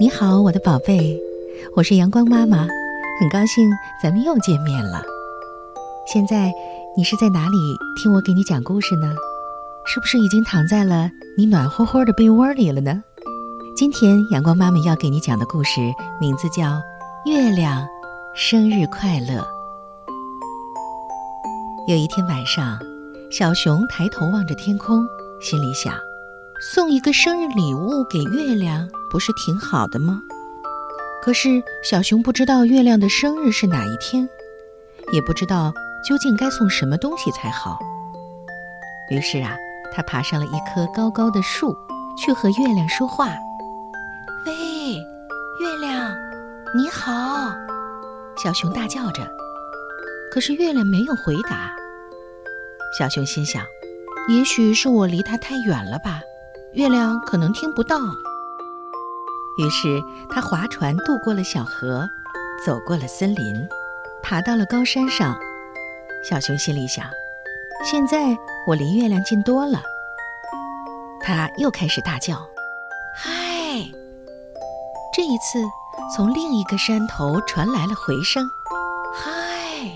你好，我的宝贝，我是阳光妈妈，很高兴咱们又见面了。现在你是在哪里听我给你讲故事呢？是不是已经躺在了你暖和和的被窝里了呢？今天阳光妈妈要给你讲的故事名字叫《月亮生日快乐》。有一天晚上，小熊抬头望着天空，心里想。送一个生日礼物给月亮，不是挺好的吗？可是小熊不知道月亮的生日是哪一天，也不知道究竟该送什么东西才好。于是啊，他爬上了一棵高高的树，去和月亮说话：“喂，月亮，你好！”小熊大叫着，可是月亮没有回答。小熊心想：“也许是我离它太远了吧。”月亮可能听不到，于是他划船渡过了小河，走过了森林，爬到了高山上。小熊心里想：现在我离月亮近多了。他又开始大叫：“嗨！”这一次，从另一个山头传来了回声：“嗨！”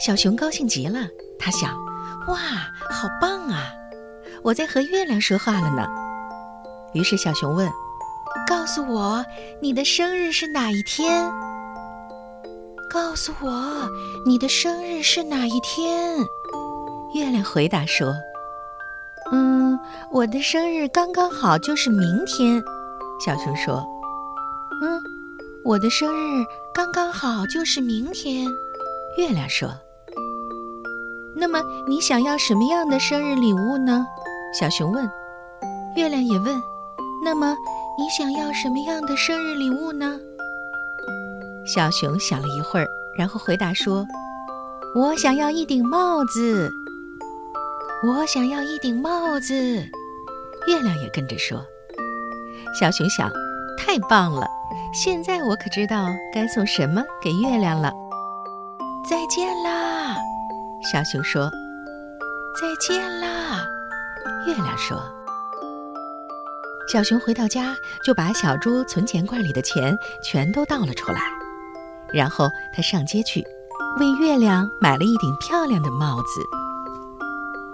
小熊高兴极了，他想：“哇，好棒啊！”我在和月亮说话了呢。于是小熊问：“告诉我，你的生日是哪一天？”“告诉我，你的生日是哪一天？”月亮回答说：“嗯，我的生日刚刚好就是明天。”小熊说：“嗯，我的生日刚刚好就是明天。”月亮说：“那么你想要什么样的生日礼物呢？”小熊问：“月亮也问，那么你想要什么样的生日礼物呢？”小熊想了一会儿，然后回答说：“我想要一顶帽子。我想要一顶帽子。”月亮也跟着说。小熊想：“太棒了！现在我可知道该送什么给月亮了。”再见啦，小熊说：“再见啦。”月亮说：“小熊回到家，就把小猪存钱罐里的钱全都倒了出来。然后他上街去，为月亮买了一顶漂亮的帽子。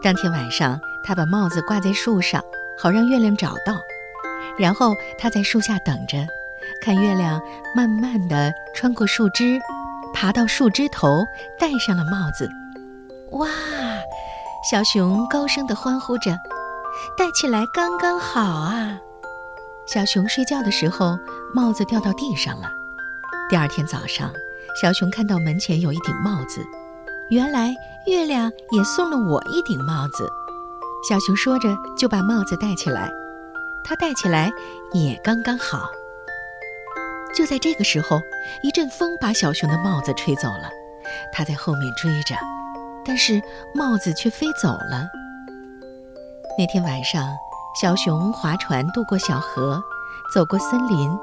当天晚上，他把帽子挂在树上，好让月亮找到。然后他在树下等着，看月亮慢慢地穿过树枝，爬到树枝头，戴上了帽子。哇！小熊高声地欢呼着。戴起来刚刚好啊！小熊睡觉的时候，帽子掉到地上了。第二天早上，小熊看到门前有一顶帽子，原来月亮也送了我一顶帽子。小熊说着，就把帽子戴起来。他戴起来也刚刚好。就在这个时候，一阵风把小熊的帽子吹走了。他在后面追着，但是帽子却飞走了。那天晚上，小熊划船渡过小河，走过森林，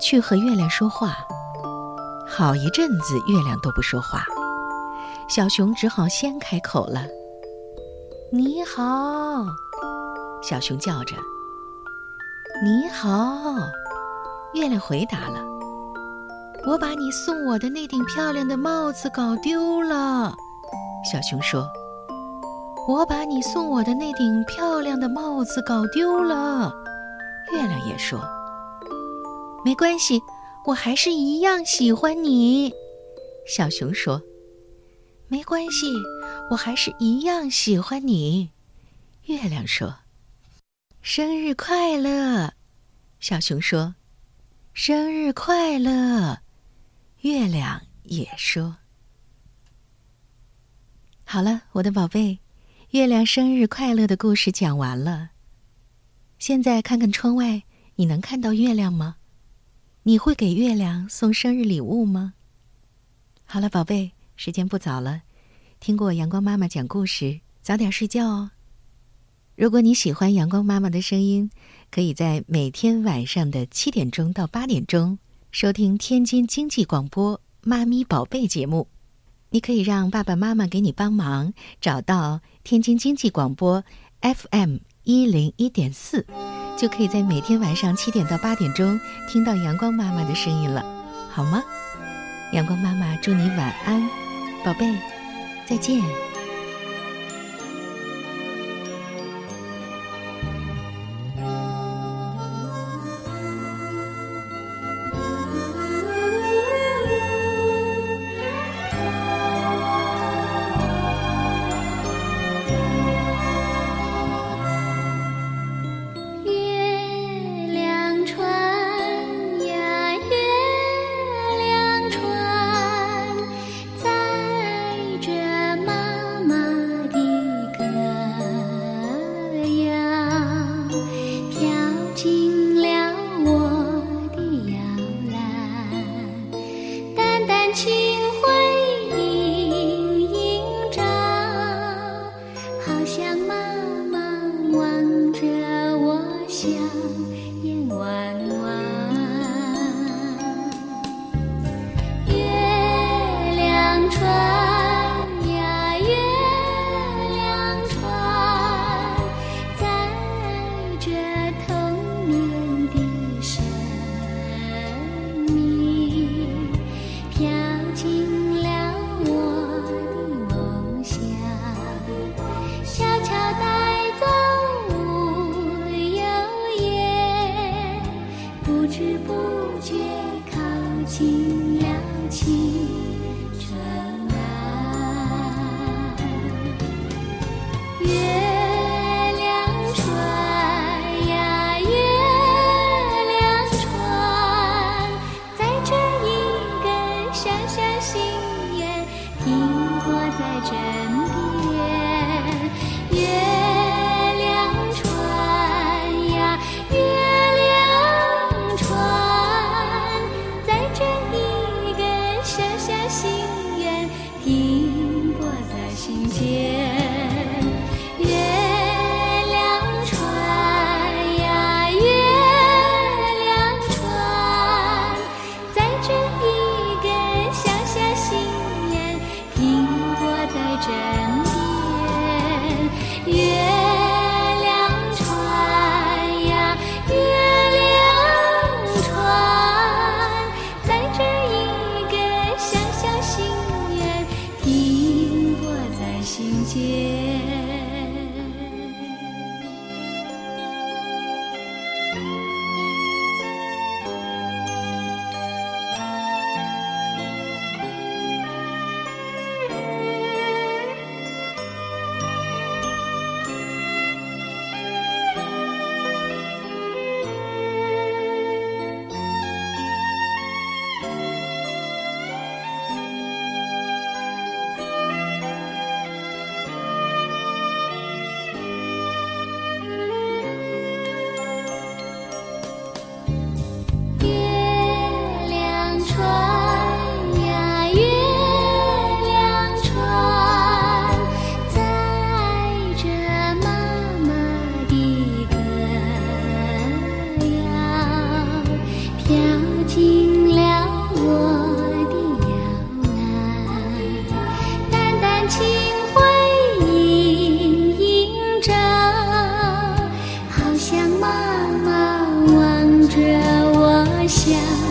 去和月亮说话。好一阵子，月亮都不说话，小熊只好先开口了：“你好。”小熊叫着：“你好。”月亮回答了：“我把你送我的那顶漂亮的帽子搞丢了。”小熊说。我把你送我的那顶漂亮的帽子搞丢了，月亮也说：“没关系，我还是一样喜欢你。”小熊说：“没关系，我还是一样喜欢你。”月亮说：“生日快乐！”小熊说：“生日快乐！”月亮也说：“好了，我的宝贝。”月亮生日快乐的故事讲完了。现在看看窗外，你能看到月亮吗？你会给月亮送生日礼物吗？好了，宝贝，时间不早了，听过阳光妈妈讲故事，早点睡觉哦。如果你喜欢阳光妈妈的声音，可以在每天晚上的七点钟到八点钟收听天津经济广播《妈咪宝贝》节目。你可以让爸爸妈妈给你帮忙找到天津经济广播 FM 一零一点四，就可以在每天晚上七点到八点钟听到阳光妈妈的声音了，好吗？阳光妈妈祝你晚安，宝贝，再见。请回心间。想。